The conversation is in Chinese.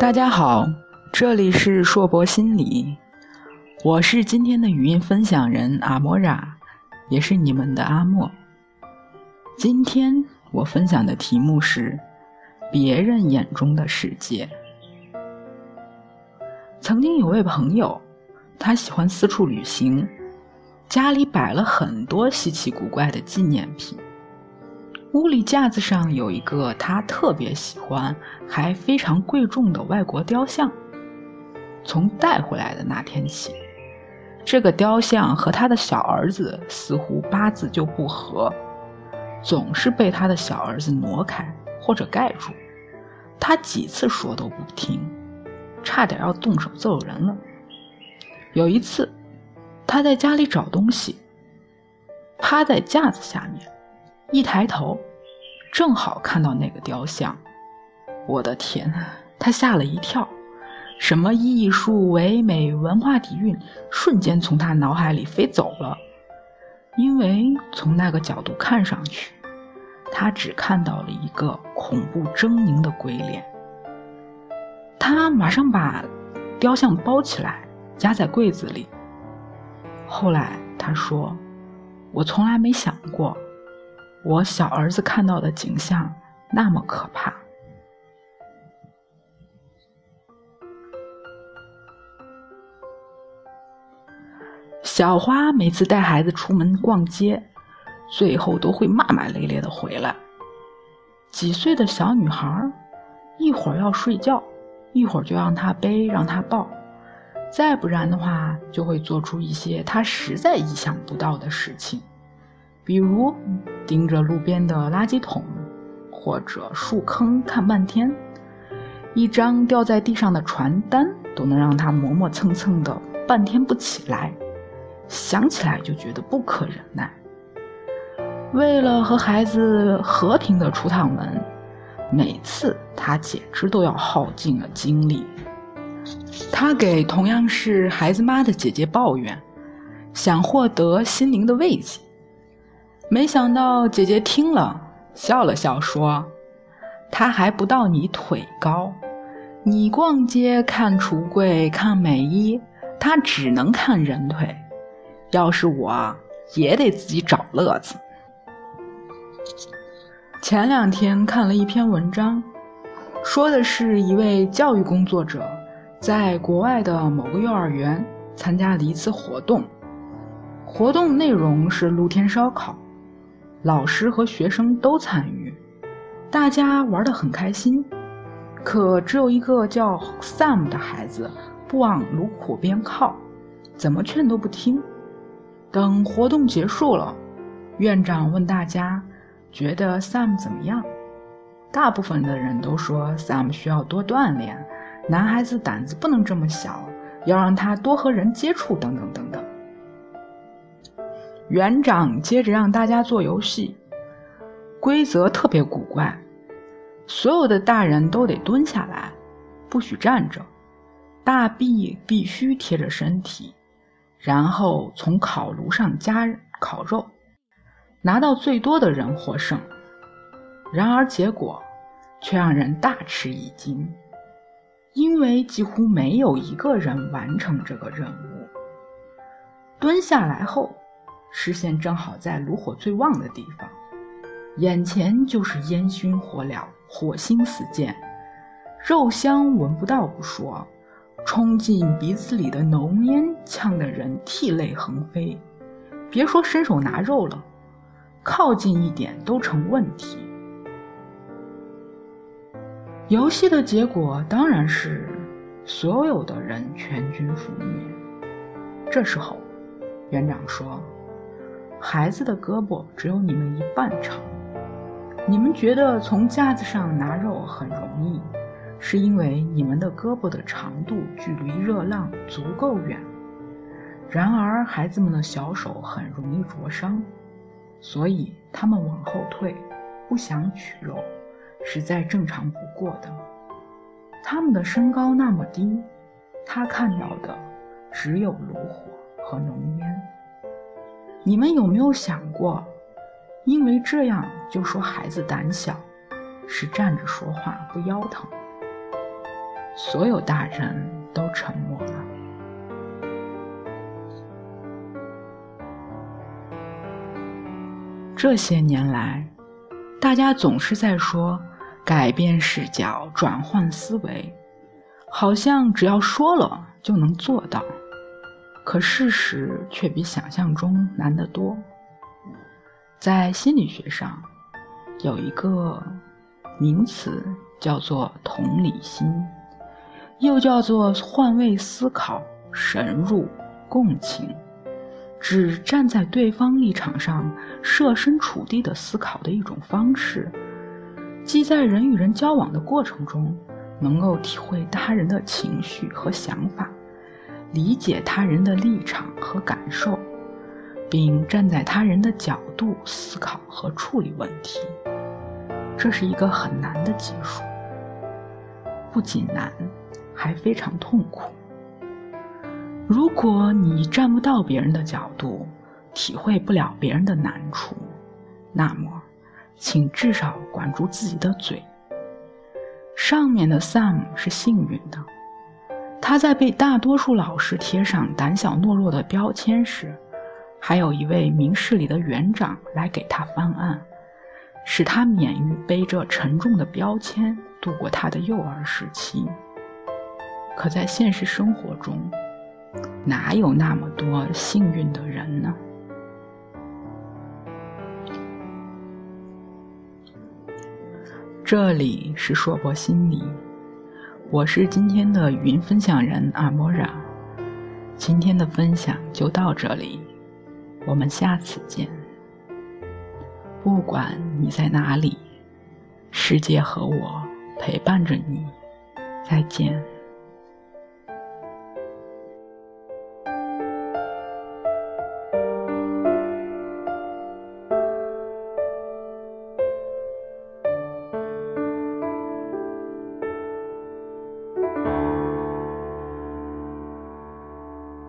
大家好，这里是硕博心理，我是今天的语音分享人阿莫拉，也是你们的阿莫。今天我分享的题目是别人眼中的世界。曾经有位朋友，他喜欢四处旅行，家里摆了很多稀奇古怪的纪念品。屋里架子上有一个他特别喜欢、还非常贵重的外国雕像。从带回来的那天起，这个雕像和他的小儿子似乎八字就不合，总是被他的小儿子挪开或者盖住。他几次说都不听，差点要动手揍人了。有一次，他在家里找东西，趴在架子下面。一抬头，正好看到那个雕像，我的天呐，他吓了一跳，什么艺术唯美、文化底蕴，瞬间从他脑海里飞走了。因为从那个角度看上去，他只看到了一个恐怖狰狞的鬼脸。他马上把雕像包起来，夹在柜子里。后来他说：“我从来没想过。”我小儿子看到的景象那么可怕。小花每次带孩子出门逛街，最后都会骂骂咧咧的回来。几岁的小女孩，一会儿要睡觉，一会儿就让她背，让她抱，再不然的话，就会做出一些她实在意想不到的事情。比如盯着路边的垃圾桶或者树坑看半天，一张掉在地上的传单都能让他磨磨蹭蹭的半天不起来，想起来就觉得不可忍耐。为了和孩子和平的出趟门，每次他简直都要耗尽了精力。他给同样是孩子妈的姐姐抱怨，想获得心灵的慰藉。没想到姐姐听了，笑了笑说：“他还不到你腿高，你逛街看橱柜看美衣，他只能看人腿。要是我，也得自己找乐子。”前两天看了一篇文章，说的是一位教育工作者在国外的某个幼儿园参加了一次活动，活动内容是露天烧烤。老师和学生都参与，大家玩得很开心。可只有一个叫 Sam 的孩子不往炉火边靠，怎么劝都不听。等活动结束了，院长问大家觉得 Sam 怎么样？大部分的人都说 Sam 需要多锻炼，男孩子胆子不能这么小，要让他多和人接触，等等等等。园长接着让大家做游戏，规则特别古怪，所有的大人都得蹲下来，不许站着，大臂必须贴着身体，然后从烤炉上夹烤肉，拿到最多的人获胜。然而结果却让人大吃一惊，因为几乎没有一个人完成这个任务。蹲下来后。视线正好在炉火最旺的地方，眼前就是烟熏火燎、火星四溅，肉香闻不到不说，冲进鼻子里的浓烟呛得人涕泪横飞。别说伸手拿肉了，靠近一点都成问题。游戏的结果当然是所有的人全军覆灭。这时候，园长说。孩子的胳膊只有你们一半长，你们觉得从架子上拿肉很容易，是因为你们的胳膊的长度距离热浪足够远。然而，孩子们的小手很容易灼伤，所以他们往后退，不想取肉，是再正常不过的。他们的身高那么低，他看到的只有炉火和浓烟。你们有没有想过，因为这样就说孩子胆小，是站着说话不腰疼？所有大人都沉默了。这些年来，大家总是在说改变视角、转换思维，好像只要说了就能做到。可事实却比想象中难得多。在心理学上，有一个名词叫做同理心，又叫做换位思考、深入共情。指站在对方立场上设身处地的思考的一种方式，即在人与人交往的过程中，能够体会他人的情绪和想法，理解他人的立场和感受，并站在他人的角度思考和处理问题。这是一个很难的技术，不仅难，还非常痛苦。如果你站不到别人的角度，体会不了别人的难处，那么，请至少管住自己的嘴。上面的 Sam 是幸运的，他在被大多数老师贴上胆小懦弱的标签时，还有一位明事理的园长来给他翻案，使他免于背着沉重的标签度过他的幼儿时期。可在现实生活中，哪有那么多幸运的人呢？这里是硕博心理，我是今天的语音分享人阿莫拉。今天的分享就到这里，我们下次见。不管你在哪里，世界和我陪伴着你。再见。